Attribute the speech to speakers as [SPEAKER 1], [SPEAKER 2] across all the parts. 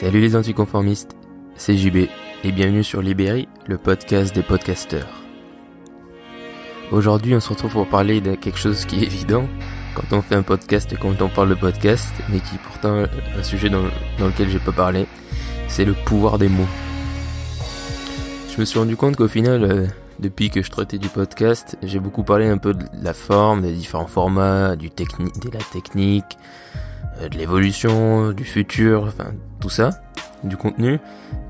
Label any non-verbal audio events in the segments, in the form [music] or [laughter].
[SPEAKER 1] Salut les anticonformistes, c'est JB et bienvenue sur Libéry, le podcast des podcasteurs. Aujourd'hui, on se retrouve pour parler de quelque chose qui est évident quand on fait un podcast et quand on parle de podcast, mais qui est pourtant un sujet dans, lequel j'ai pas parlé, c'est le pouvoir des mots. Je me suis rendu compte qu'au final, euh, depuis que je traitais du podcast, j'ai beaucoup parlé un peu de la forme, des différents formats, du de la technique, de l'évolution, du futur, enfin tout ça, du contenu,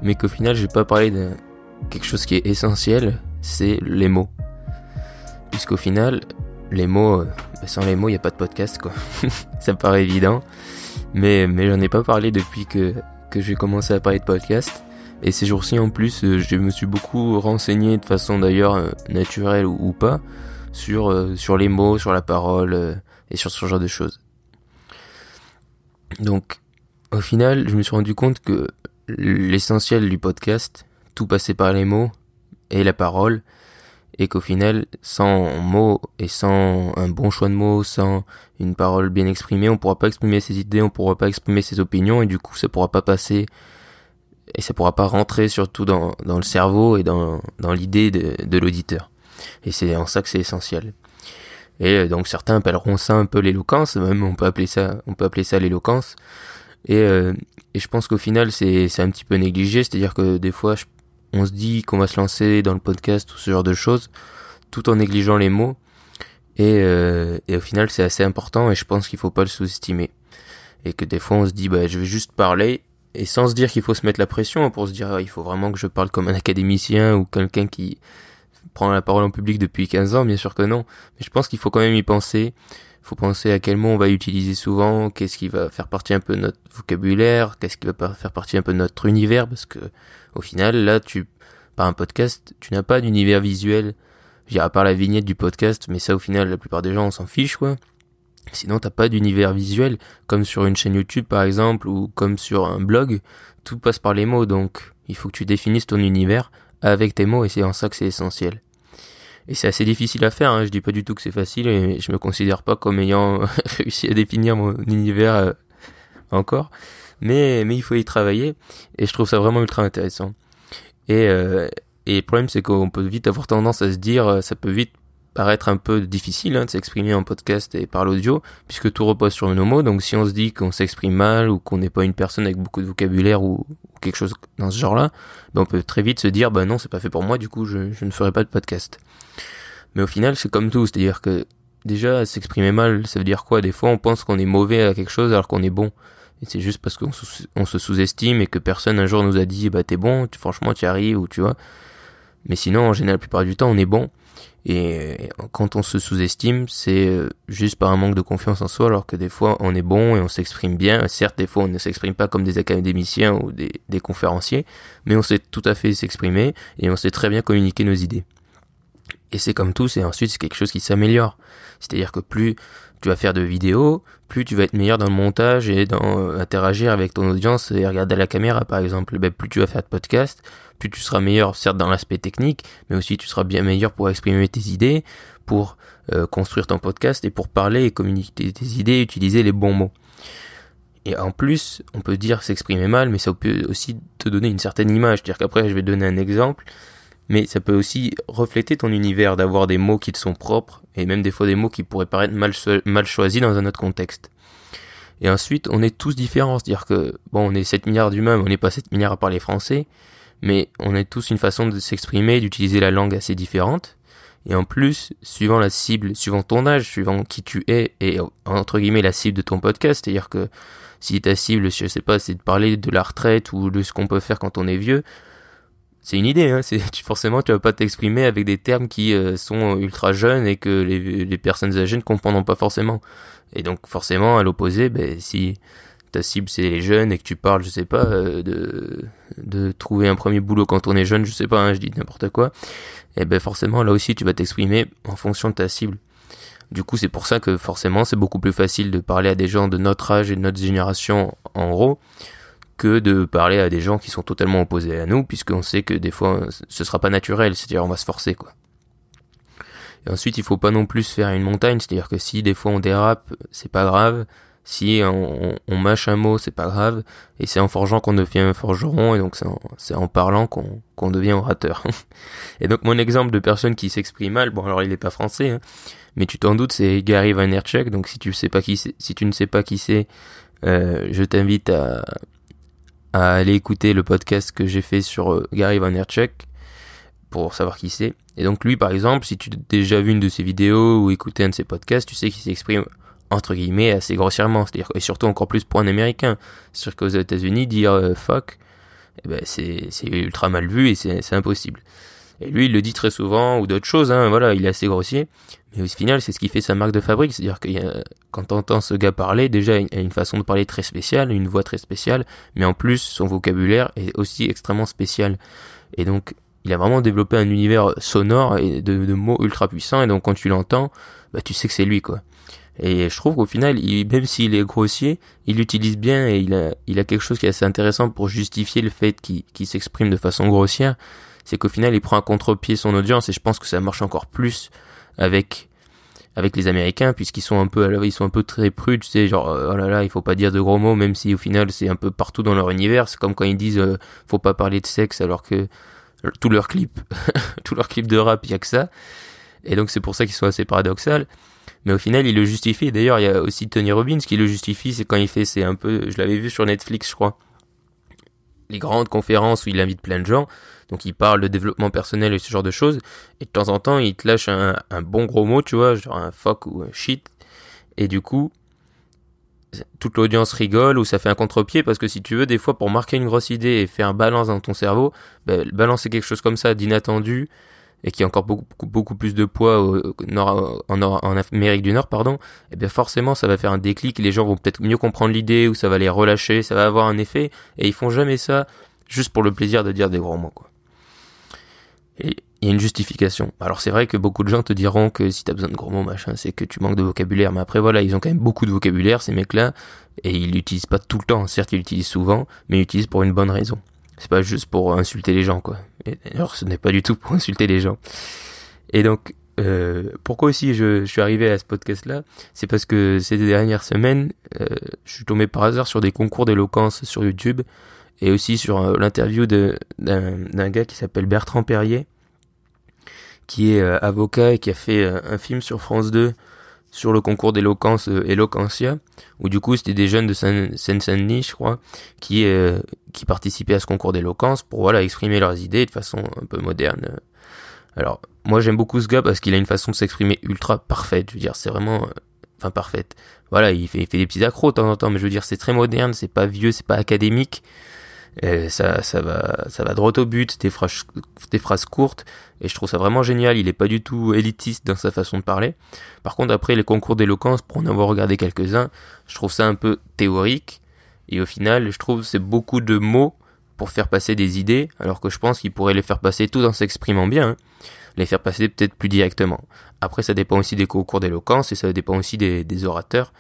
[SPEAKER 1] mais qu'au final j'ai pas parlé de quelque chose qui est essentiel, c'est les mots. Puisqu'au final, les mots, euh, sans les mots, il n'y a pas de podcast, quoi. [laughs] ça paraît évident. Mais, mais j'en ai pas parlé depuis que, que j'ai commencé à parler de podcast. Et ces jours-ci, en plus, euh, je me suis beaucoup renseigné de façon d'ailleurs naturelle ou, pas sur, sur les mots, sur la parole et sur ce genre de choses. Donc, au final, je me suis rendu compte que l'essentiel du podcast, tout passait par les mots et la parole, et qu'au final, sans mots et sans un bon choix de mots, sans une parole bien exprimée, on pourra pas exprimer ses idées, on pourra pas exprimer ses opinions, et du coup, ça pourra pas passer, et ça pourra pas rentrer surtout dans, le cerveau et dans, l'idée de l'auditeur. Et c'est en ça que c'est essentiel. Et euh, donc certains appelleront ça un peu l'éloquence, même on peut appeler ça, on peut appeler ça l'éloquence. Et, euh, et je pense qu'au final c'est un petit peu négligé, c'est-à-dire que des fois on se dit qu'on va se lancer dans le podcast ou ce genre de choses, tout en négligeant les mots. Et, euh, et au final c'est assez important et je pense qu'il faut pas le sous-estimer. Et que des fois on se dit bah je vais juste parler et sans se dire qu'il faut se mettre la pression pour se dire ah, il faut vraiment que je parle comme un académicien ou quelqu'un qui prendre la parole en public depuis 15 ans, bien sûr que non. Mais je pense qu'il faut quand même y penser. Il faut penser à quel mot on va utiliser souvent, qu'est-ce qui va faire partie un peu de notre vocabulaire, qu'est-ce qui va faire partie un peu de notre univers, parce que au final, là, tu, par un podcast, tu n'as pas d'univers visuel. Je à part la vignette du podcast, mais ça, au final, la plupart des gens, on s'en fiche, quoi. Sinon, t'as pas d'univers visuel, comme sur une chaîne YouTube, par exemple, ou comme sur un blog. Tout passe par les mots, donc il faut que tu définisses ton univers avec tes mots, et c'est en ça que c'est essentiel. Et c'est assez difficile à faire, hein. je dis pas du tout que c'est facile et je me considère pas comme ayant [laughs] réussi à définir mon univers euh, encore. Mais, mais il faut y travailler et je trouve ça vraiment ultra intéressant. Et, euh, et le problème c'est qu'on peut vite avoir tendance à se dire, euh, ça peut vite paraître un peu difficile hein, de s'exprimer en podcast et par l'audio, puisque tout repose sur nos mots. Donc si on se dit qu'on s'exprime mal ou qu'on n'est pas une personne avec beaucoup de vocabulaire ou, quelque chose dans ce genre-là, ben on peut très vite se dire bah non c'est pas fait pour moi, du coup je, ne ferai pas de podcast. Mais au final, c'est comme tout, c'est-à-dire que déjà s'exprimer mal, ça veut dire quoi? Des fois, on pense qu'on est mauvais à quelque chose alors qu'on est bon. Et c'est juste parce qu'on se sous-estime et que personne un jour nous a dit bah t'es bon, franchement tu arrives ou tu vois. Mais sinon, en général, la plupart du temps, on est bon. Et quand on se sous-estime, c'est euh, juste par un manque de confiance en soi, alors que des fois on est bon et on s'exprime bien. Certes, des fois on ne s'exprime pas comme des académiciens ou des conférenciers, mais on sait tout à fait s'exprimer et on sait très bien communiquer nos idées. Et c'est comme tout, c'est ensuite c'est quelque chose qui s'améliore. C'est-à-dire que plus tu vas faire de vidéos, plus tu vas être meilleur dans le montage et dans euh, interagir avec ton audience et regarder la caméra par exemple. Ben, plus tu vas faire de podcasts, plus tu seras meilleur certes dans l'aspect technique, mais aussi tu seras bien meilleur pour exprimer tes idées, pour euh, construire ton podcast et pour parler et communiquer tes idées utiliser les bons mots. Et en plus, on peut dire s'exprimer mal, mais ça peut aussi te donner une certaine image. C'est-à-dire qu'après, je vais donner un exemple mais ça peut aussi refléter ton univers d'avoir des mots qui te sont propres et même des fois des mots qui pourraient paraître mal, choisis dans un autre contexte. Et ensuite, on est tous différents, c'est-à-dire que bon, on est 7 milliards d'humains, mais on n'est pas 7 milliards à parler français, mais on a tous une façon de s'exprimer, d'utiliser la langue assez différente. Et en plus, suivant la cible, suivant ton âge, suivant qui tu es, et entre guillemets la cible de ton podcast, c'est-à-dire que si ta cible, je sais pas, c'est de parler de la retraite ou de ce qu'on peut faire quand on est vieux, c'est une idée, hein. C'est, [laughs] tu, forcément, tu vas pas t'exprimer avec des termes qui euh, sont ultra jeunes et que les, personnes âgées ne comprendront pas forcément. Et donc, forcément, à l'opposé, ben, si ta cible c'est les jeunes et que tu parles, je sais pas, euh, de, de trouver un premier boulot quand on est jeune, je sais pas, hein, je dis n'importe quoi, et ben forcément, là aussi, tu vas t'exprimer en fonction de ta cible. Du coup, c'est pour ça que forcément, c'est beaucoup plus facile de parler à des gens de notre âge et de notre génération en gros, que de parler à des gens qui sont totalement opposés à nous, puisqu'on sait que des fois ce sera pas naturel, c'est-à-dire on va se forcer quoi. Et ensuite il faut pas non plus faire une montagne, c'est-à-dire que si des fois on dérape, c'est pas grave, Si on, mâche un mot, c'est pas grave. Et c'est en forgeant qu'on devient un forgeron. Et donc c'est en, parlant qu'on devient orateur. [laughs] et donc mon exemple de personne qui s'exprime mal, bon alors il est pas français, hein, mais tu t'en doutes, c'est Gary Vaynerchuk. Donc si tu sais pas si tu ne sais pas qui c'est, euh, je t'invite à, à aller écouter le podcast que j'ai fait sur euh, Gary Vaynerchuk pour savoir qui c'est. Et donc lui par exemple, si tu as déjà vu une de ses vidéos ou écouté un de ses podcasts, tu sais qu'il s'exprime entre guillemets assez grossièrement, c'est-à-dire et surtout encore plus pour un américain. C'est-à-dire qu'aux États-Unis dire euh, fuck, eh ben c'est ultra mal vu et c'est impossible. Et lui, il le dit très souvent ou d'autres choses. Hein, voilà, il est assez grossier. Mais au final, c'est ce qui fait sa marque de fabrique. C'est-à-dire que quand t'entends ce gars parler, déjà, il a une façon de parler très spéciale, une voix très spéciale, mais en plus, son vocabulaire est aussi extrêmement spécial. Et donc, il a vraiment développé un univers sonore et de, mots ultra puissants. Et donc, quand tu l'entends, bah, tu sais que c'est lui, quoi. Et je trouve qu'au final, il, même s'il est grossier, il l'utilise bien et il a, il a quelque chose qui est assez intéressant pour justifier le fait qu'il s'exprime de façon grossière. C'est qu'au final, il prend à contre-pied son audience et je pense que ça marche encore plus avec avec les Américains puisqu'ils sont un peu ils sont un peu très prudes, tu sais, genre euh, oh là là, il faut pas dire de gros mots même si au final c'est un peu partout dans leur univers. C'est comme quand ils disent euh, faut pas parler de sexe alors que tous leurs clips, [laughs] tous leurs clips de rap, il y a que ça. Et donc c'est pour ça qu'ils sont assez paradoxales. Mais au final, il le justifie. D'ailleurs, il y a aussi Tony Robbins qui le justifie. C'est quand il fait, c'est un peu, je l'avais vu sur Netflix, je crois. Les grandes conférences où il invite plein de gens. Donc il parle de développement personnel et ce genre de choses. Et de temps en temps, il te lâche un, bon gros mot, tu vois, genre un fuck ou un shit. Et du coup, toute l'audience rigole ou ça fait un contre-pied parce que si tu veux, des fois, pour marquer une grosse idée et faire un balance dans ton cerveau, ben, balancer quelque chose comme ça d'inattendu, et qui a encore beaucoup, beaucoup, plus de poids en, en, Amérique du Nord, pardon, et eh bien forcément ça va faire un déclic, les gens vont peut-être mieux comprendre l'idée, ou ça va les relâcher, ça va avoir un effet, et ils font jamais ça juste pour le plaisir de dire des gros mots, quoi. Et il y a une justification. Alors c'est vrai que beaucoup de gens te diront que si t'as besoin de gros mots, machin, c'est que tu manques de vocabulaire, mais après voilà, ils ont quand même beaucoup de vocabulaire, ces mecs-là, et ils l'utilisent pas tout le temps, certes ils l'utilisent souvent, mais ils l'utilisent pour une bonne raison. C'est pas juste pour insulter les gens, quoi. alors, ce n'est pas du tout pour insulter les gens. Et donc, euh, pourquoi aussi je, je, suis arrivé à ce podcast-là? C'est parce que ces dernières semaines, euh, je suis tombé par hasard sur des concours d'éloquence sur YouTube et aussi sur euh, l'interview d'un gars qui s'appelle Bertrand Perrier, qui est euh, avocat et qui a fait euh, un film sur France 2 sur le concours d'éloquence Eloquentia, où du coup c'était des jeunes de Seine-Saint-Denis, je crois, qui qui participaient à ce concours d'éloquence pour voilà exprimer leurs idées de façon un peu moderne. Alors moi j'aime beaucoup ce gars parce qu'il a une façon de s'exprimer ultra parfaite. Je veux dire c'est vraiment, enfin parfaite. Voilà il fait, il fait des petits accros de temps en temps, mais je veux dire c'est très moderne, c'est pas vieux, c'est pas académique. Et ça, ça va, ça va droit au but, des phrases, des phrases courtes, et je trouve ça vraiment génial. Il est pas du tout élitiste dans sa façon de parler. Par contre, après les concours d'éloquence, pour en avoir regardé quelques-uns, je trouve ça un peu théorique, et au final, je trouve c'est beaucoup de mots pour faire passer des idées, alors que je pense qu'il pourrait les faire passer tout en s'exprimant bien, hein. les faire passer peut-être plus directement. Après, ça dépend aussi des concours d'éloquence et ça dépend aussi des, des orateurs,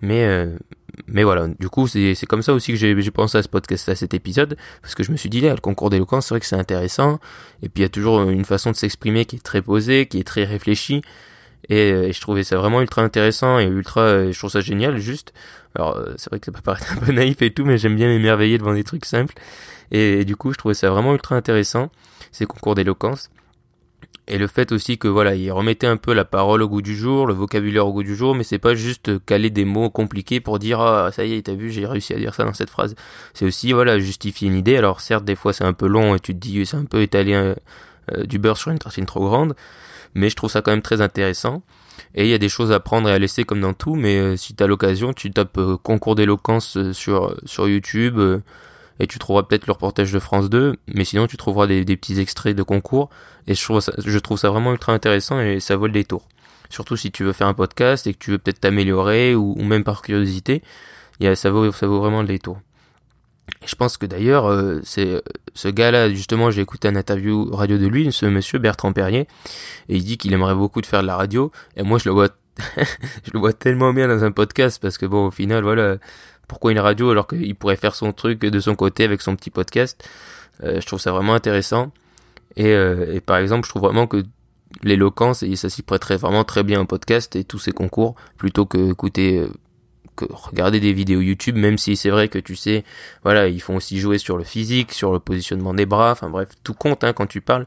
[SPEAKER 1] mais euh, mais voilà, du coup, c'est comme ça aussi que j'ai pensé à ce podcast, à cet épisode, parce que je me suis dit, là, le concours d'éloquence, c'est vrai que c'est intéressant, et puis il y a toujours une façon de s'exprimer qui est très posée, qui est très réfléchie, et, euh, je trouvais ça vraiment ultra intéressant et ultra, euh, je trouve ça génial, juste. Alors, euh, c'est vrai que ça peut paraître un peu naïf et tout, mais j'aime bien m'émerveiller devant des trucs simples, et, et du coup, je trouvais ça vraiment ultra intéressant, ces concours d'éloquence et le fait aussi que voilà, il remettait un peu la parole au goût du jour, le vocabulaire au goût du jour, mais c'est pas juste caler des mots compliqués pour dire ah ça y est, t'as vu, j'ai réussi à dire ça dans cette phrase. C'est aussi voilà justifier une idée. Alors certes, des fois c'est un peu long et tu te dis c'est un peu italien euh, du beurre sur une tartine trop grande, mais je trouve ça quand même très intéressant. Et il y a des choses à prendre et à laisser comme dans tout, mais euh, si t'as l'occasion, tu tapes euh, concours d'éloquence sur sur YouTube et tu trouveras peut-être le reportage de France 2, mais sinon tu trouveras des, petits extraits de concours, et je trouve, ça, vraiment ultra intéressant et ça vaut le détour. Surtout si tu veux faire un podcast et que tu veux peut-être t'améliorer ou, même par curiosité, ça, vaut, ça vaut vraiment le détour. Et je pense que d'ailleurs, euh, ce gars-là, justement, j'ai écouté un interview radio de lui, ce monsieur Bertrand Perrier, et il dit qu'il aimerait beaucoup de faire de la radio, et moi je le vois, [laughs] je le vois tellement bien dans un podcast parce que bon, au final, voilà, pourquoi une radio alors qu'il pourrait faire son truc de son côté avec son petit podcast euh, Je trouve ça vraiment intéressant. Et, euh, et, par exemple, je trouve vraiment que l'éloquence, ça s'y prêterait vraiment très bien au podcast et tous ces concours, plutôt que écouter que regarder des vidéos YouTube, même si c'est vrai que tu sais, voilà, ils font aussi jouer sur le physique, sur le positionnement des bras, enfin bref, tout compte hein, quand tu parles,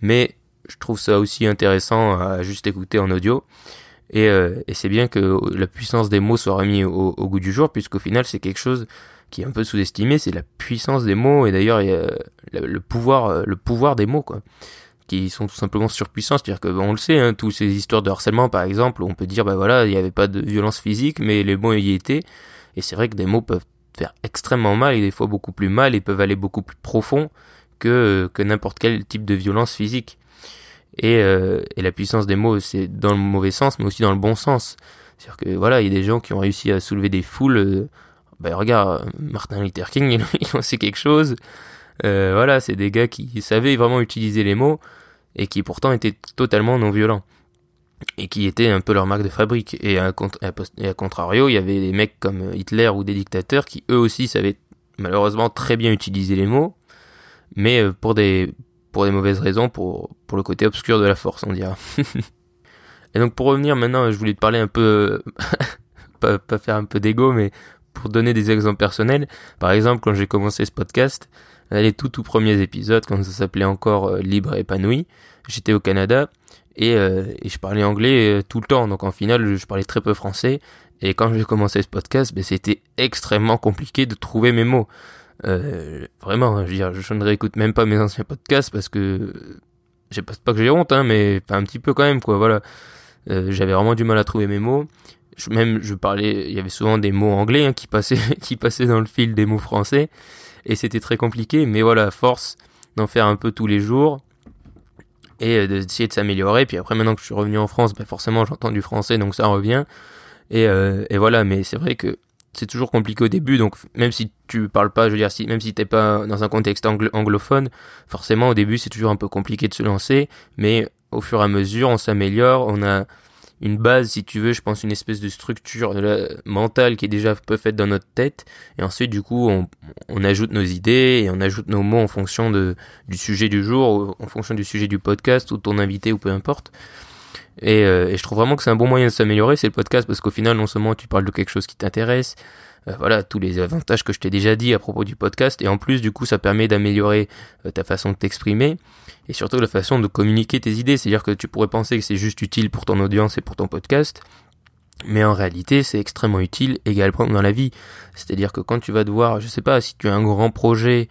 [SPEAKER 1] mais je trouve ça aussi intéressant à juste écouter en audio. Et, euh, et c'est bien que la puissance des mots soit remis au, au goût du jour, puisqu'au final c'est quelque chose qui est un peu sous-estimé, c'est la puissance des mots et d'ailleurs le pouvoir, le pouvoir des mots quoi qui sont tout simplement surpuissants. C'est-à-dire que, on le sait, hein, toutes ces histoires de harcèlement, par exemple, on peut dire, bah voilà, il n'y avait pas de violence physique, mais les mots y étaient. Et c'est vrai que des mots peuvent faire extrêmement mal, et des fois beaucoup plus mal, et peuvent aller beaucoup plus profond que, que n'importe quel type de violence physique. Et, euh, et la puissance des mots, c'est dans le mauvais sens, mais aussi dans le bon sens. C'est-à-dire que, voilà, il y a des gens qui ont réussi à soulever des foules. Euh, bah regarde, Martin Luther King, [laughs] il, en sait quelque chose. Euh, voilà, c'est des gars qui savaient vraiment utiliser les mots et qui pourtant étaient totalement non violents et qui étaient un peu leur marque de fabrique. Et à, contrario, il y avait des mecs comme Hitler ou des dictateurs qui eux aussi savaient malheureusement très bien utiliser les mots, mais euh, pour des pour des mauvaises raisons, pour pour le côté obscur de la force, on dira. [laughs] et donc pour revenir maintenant, je voulais te parler un peu, [laughs] pas, pas faire un peu d'ego, mais pour donner des exemples personnels. Par exemple, quand j'ai commencé ce podcast, les tout tout premiers épisodes, quand ça s'appelait encore euh, Libre et épanoui, j'étais au Canada et, euh, et, je parlais anglais euh, tout le temps. Donc en final, je parlais très peu français. Et quand j'ai commencé ce podcast, ben, c'était extrêmement compliqué de trouver mes mots. Euh, vraiment, je, veux dire, je ne réécoute même pas mes anciens podcasts parce que je pas, pas que j'ai honte, hein, mais un petit peu quand même, quoi. Voilà, euh, j'avais vraiment du mal à trouver mes mots. Je, même, je parlais, il y avait souvent des mots anglais hein, qui passaient, [laughs] qui passaient dans le fil des mots français et c'était très compliqué. Mais voilà, force d'en faire un peu tous les jours et euh, d'essayer de s'améliorer. Puis après, maintenant que je suis revenu en France, ben forcément, j'entends du français, donc ça revient. Et, euh, et voilà, mais c'est vrai que c'est toujours compliqué au début, donc même si tu parles pas, je veux dire, si, même si t'es pas dans un contexte anglophone, forcément au début c'est toujours un peu compliqué de se lancer, mais au fur et à mesure on s'améliore, on a une base, si tu veux, je pense une espèce de structure de mentale qui est déjà peu faite dans notre tête. Et ensuite, du coup, on, ajoute nos idées et on ajoute nos mots en fonction de, du sujet du jour, en fonction du sujet du podcast ou ton invité ou peu importe. Et, euh, et je trouve vraiment que c'est un bon moyen de s'améliorer, c'est le podcast, parce qu'au final, non seulement tu parles de quelque chose qui t'intéresse, euh, voilà, tous les avantages que je t'ai déjà dit à propos du podcast, et en plus, du coup, ça permet d'améliorer euh, ta façon de t'exprimer et surtout la façon de communiquer tes idées. C'est-à-dire que tu pourrais penser que c'est juste utile pour ton audience et pour ton podcast, mais en réalité, c'est extrêmement utile également dans la vie. C'est-à-dire que quand tu vas devoir, je sais pas, si tu as un grand projet,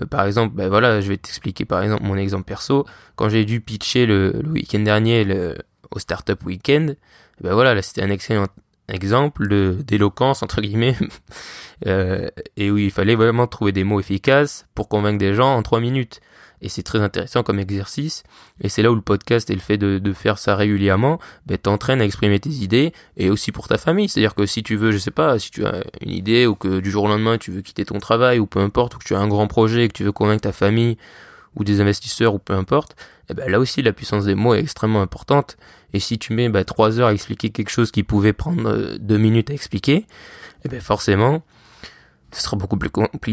[SPEAKER 1] euh, par exemple, ben voilà, je vais t'expliquer par exemple mon exemple perso. Quand j'ai dû pitcher le, le week-end dernier le, au Startup Weekend, ben voilà, là c'était un excellent exemple d'éloquence entre guillemets [laughs] euh, et où il fallait vraiment trouver des mots efficaces pour convaincre des gens en trois minutes et c'est très intéressant comme exercice. Et c'est là où le podcast et le fait de, de faire ça régulièrement, ben, t'entraîne à exprimer tes idées et aussi pour ta famille. C'est-à-dire que si tu veux, je sais pas, si tu as une idée ou que du jour au lendemain tu veux quitter ton travail ou peu importe, ou que tu as un grand projet et que tu veux convaincre ta famille ou des investisseurs ou peu importe, eh ben là aussi la puissance des mots est extrêmement importante. Et si tu mets ben, trois heures à expliquer quelque chose qui pouvait prendre euh, deux minutes à expliquer, eh ben forcément, ce sera beaucoup plus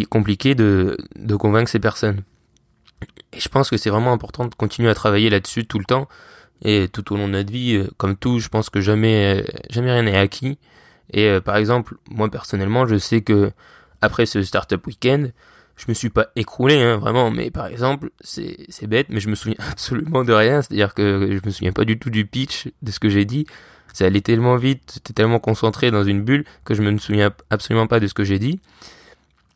[SPEAKER 1] compliqué de, de convaincre ces personnes. Et je pense que c'est vraiment important de continuer à travailler là-dessus tout le temps et tout au long de notre vie. Euh, comme tout, je pense que jamais, euh, jamais rien n'est acquis. Et euh, par exemple, moi personnellement, je sais que après ce startup week-end, je me suis pas écroulé, hein, vraiment. Mais par exemple, c'est bête, mais je me souviens [laughs] absolument de rien. C'est-à-dire que je me souviens pas du tout du pitch de ce que j'ai dit. Ça allait tellement vite, j'étais tellement concentré dans une bulle que je me souviens absolument pas de ce que j'ai dit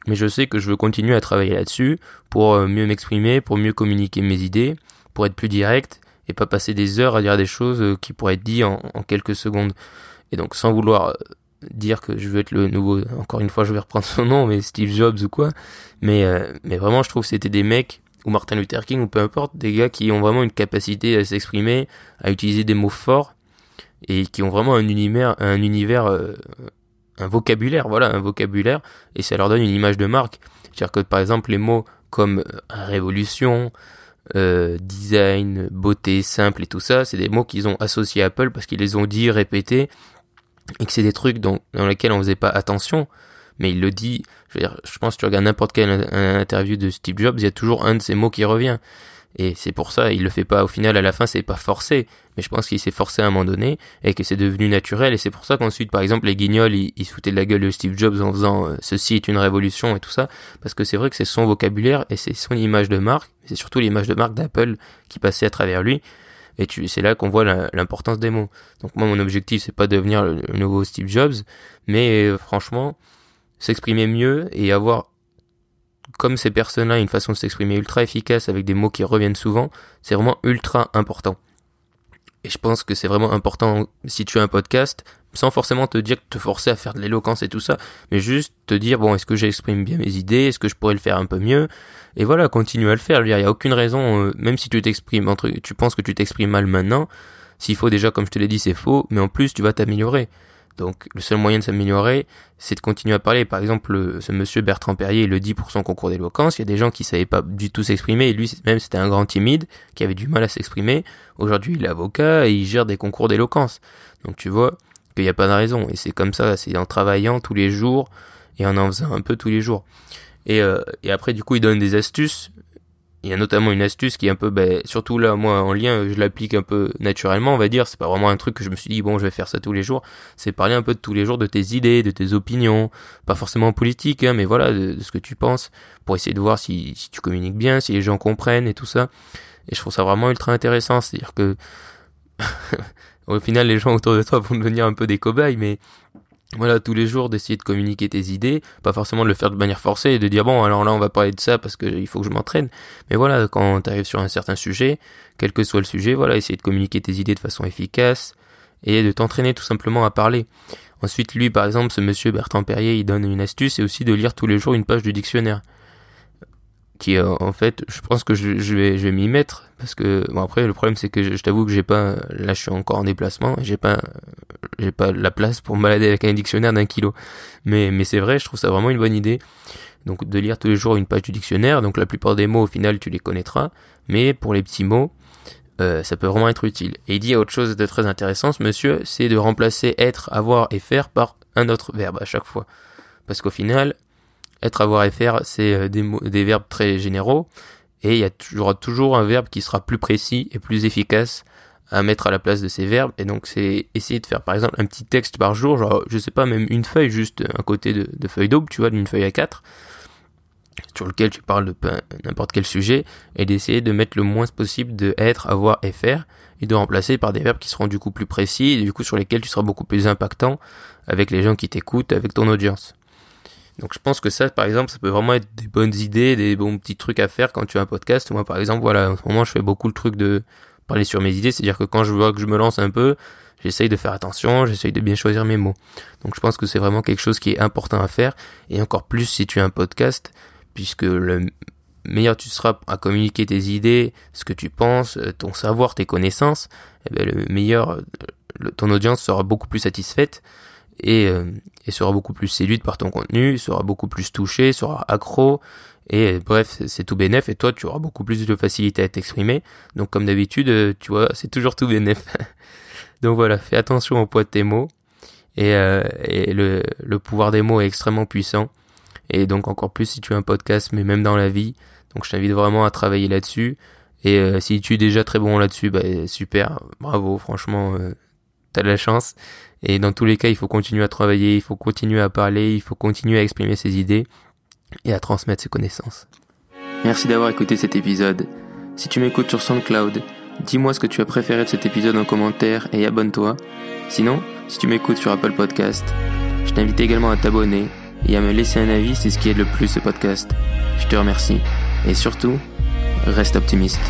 [SPEAKER 1] mais je sais que je veux continuer à travailler là-dessus pour euh, mieux m'exprimer, pour mieux communiquer mes idées, pour être plus direct et pas passer des heures à dire des choses euh, qui pourraient être dites en, quelques secondes. Et donc sans vouloir euh, dire que je veux être le nouveau, encore une fois je vais reprendre son nom, mais Steve Jobs ou quoi, mais, mais vraiment je trouve que c'était des mecs, ou Martin Luther King, ou peu importe, des gars qui ont vraiment une capacité à s'exprimer, à utiliser des mots forts, et qui ont vraiment un univers, un univers un vocabulaire, voilà, un vocabulaire, et ça leur donne une image de marque. C'est-à-dire que par exemple les mots comme euh, révolution, euh, design, beauté, simple et tout ça, c'est des mots qu'ils ont associés à Apple parce qu'ils les ont dit, répétés, et que c'est des trucs dans, lesquels on faisait pas attention. Mais il le dit, je veux dire, je pense que tu regardes n'importe quelle interview de Steve Jobs, il y a toujours un de ces mots qui revient. Et c'est pour ça, il le fait pas au final, à la fin, c'est pas forcé. Mais je pense qu'il s'est forcé à un moment donné et que c'est devenu naturel. Et c'est pour ça qu'ensuite, par exemple, les guignols, ils, ils foutaient de la gueule de Steve Jobs en faisant euh, ceci est une révolution et tout ça. Parce que c'est vrai que c'est son vocabulaire et c'est son image de marque. C'est surtout l'image de marque d'Apple qui passait à travers lui. Et c'est là qu'on voit l'importance des mots. Donc moi, mon objectif, c'est pas de devenir le, nouveau Steve Jobs, mais euh, franchement, s'exprimer mieux et avoir comme ces personnes-là, une façon de s'exprimer ultra efficace avec des mots qui reviennent souvent, c'est vraiment ultra important. Et je pense que c'est vraiment important si tu as un podcast, sans forcément te dire, te forcer à faire de l'éloquence et tout ça, mais juste te dire, bon, est-ce que j'exprime bien mes idées, est-ce que je pourrais le faire un peu mieux, et voilà, continue à le faire. Il n'y a aucune raison, euh, même si tu t'exprimes, entre, tu penses que tu t'exprimes mal maintenant, s'il faut déjà, comme je te l'ai dit, c'est faux, mais en plus, tu vas t'améliorer. Donc le seul moyen de s'améliorer, c'est de continuer à parler. Par exemple, ce monsieur Bertrand Perrier le dit pour son concours d'éloquence. Il y a des gens qui savaient pas du tout s'exprimer lui même c'était un grand timide qui avait du mal à s'exprimer. Aujourd'hui il est avocat et il gère des concours d'éloquence. Donc tu vois qu'il n'y a pas de raison. Et c'est comme ça, c'est en travaillant tous les jours et en en faisant un peu tous les jours. Et, euh, et après du coup il donne des astuces il y a notamment une astuce qui est un peu, ben, surtout là, moi, en lien, je l'applique un peu naturellement, on va dire. C'est pas vraiment un truc que je me suis dit, bon, je vais faire ça tous les jours. C'est parler un peu de tous les jours de tes idées, de tes opinions. Pas forcément politique, hein, mais voilà, de, ce que tu penses. Pour essayer de voir si, si tu communiques bien, si les gens comprennent et tout ça. Et je trouve ça vraiment ultra intéressant. C'est-à-dire que, [laughs] au final, les gens autour de toi vont devenir un peu des cobayes, mais voilà, tous les jours d'essayer de communiquer tes idées, pas forcément de le faire de manière forcée et de dire bon alors là on va parler de ça parce qu'il faut que je m'entraîne. Mais voilà, quand tu arrives sur un certain sujet, quel que soit le sujet, voilà, essayer de communiquer tes idées de façon efficace et de t'entraîner tout simplement à parler. Ensuite, lui par exemple, ce monsieur Bertrand Perrier, il donne une astuce, c'est aussi de lire tous les jours une page du dictionnaire qui euh, en fait je pense que je, vais je vais m'y mettre. Parce que bon après le problème c'est que je, t'avoue que j'ai pas là je suis encore en déplacement j'ai pas j'ai pas la place pour me balader avec un dictionnaire d'un kilo. Mais mais c'est vrai je trouve ça vraiment une bonne idée donc de lire tous les jours une page du dictionnaire. Donc la plupart des mots au final tu les connaîtras. Mais pour les petits mots euh, ça peut vraiment être utile. Et il dit autre chose de très intéressant ce monsieur c'est de remplacer être avoir et faire par un autre verbe à chaque fois. Parce qu'au final être, avoir et faire, c'est euh, des, verbes très généraux. Et il y, a toujours, un verbe qui sera plus précis et plus efficace à mettre à la place de ces verbes. Et donc, c'est essayer de faire, par exemple, un petit texte par jour, genre, je sais pas, même une feuille, juste un côté de, de feuille d'aube, tu vois, d'une feuille à quatre, sur lequel tu parles de n'importe quel sujet, et d'essayer de mettre le moins possible de être, avoir et faire, et de remplacer par des verbes qui seront du coup plus précis, et du coup sur lesquels tu seras beaucoup plus impactant avec les gens qui t'écoutent, avec ton audience. Donc je pense que ça, par exemple, ça peut vraiment être des bonnes idées, des bons petits trucs à faire quand tu as un podcast. Moi, par exemple, voilà, en ce moment, je fais beaucoup le truc de parler sur mes idées, c'est-à-dire que quand je vois que je me lance un peu, j'essaye de faire attention, j'essaye de bien choisir mes mots. Donc je pense que c'est vraiment quelque chose qui est important à faire, et encore plus si tu as un podcast, puisque le meilleur tu seras à communiquer tes idées, ce que tu penses, ton savoir, tes connaissances, eh bien, le meilleur, ton audience sera beaucoup plus satisfaite et, euh, et sera beaucoup plus séduite par ton contenu, sera beaucoup plus touché, sera accro, et bref, c'est tout bénef, et toi, tu auras beaucoup plus de facilité à t'exprimer. Donc, comme d'habitude, euh, tu vois, [laughs] c'est toujours tout bénef. [laughs] Donc voilà, fais attention au poids de tes mots, et, euh, et le, le pouvoir des mots est extrêmement puissant. Et donc, encore plus si tu as un podcast, mais même dans la vie. Donc, je t'invite vraiment à travailler là-dessus. Et euh, si tu es déjà très bon là-dessus, bah, super, bravo, franchement, euh, t'as de la chance. Et dans tous les cas, il faut continuer à travailler, il faut continuer à parler, il faut continuer à exprimer ses idées et à transmettre ses connaissances. Merci d'avoir écouté cet épisode. Si tu m'écoutes sur SoundCloud, dis-moi ce que tu as préféré de cet épisode en commentaire et abonne-toi. Sinon, si tu m'écoutes sur Apple Podcast, je t'invite également à t'abonner et à me laisser un avis, c'est ce qui aide le plus ce podcast. Je te remercie. Et surtout, reste optimiste.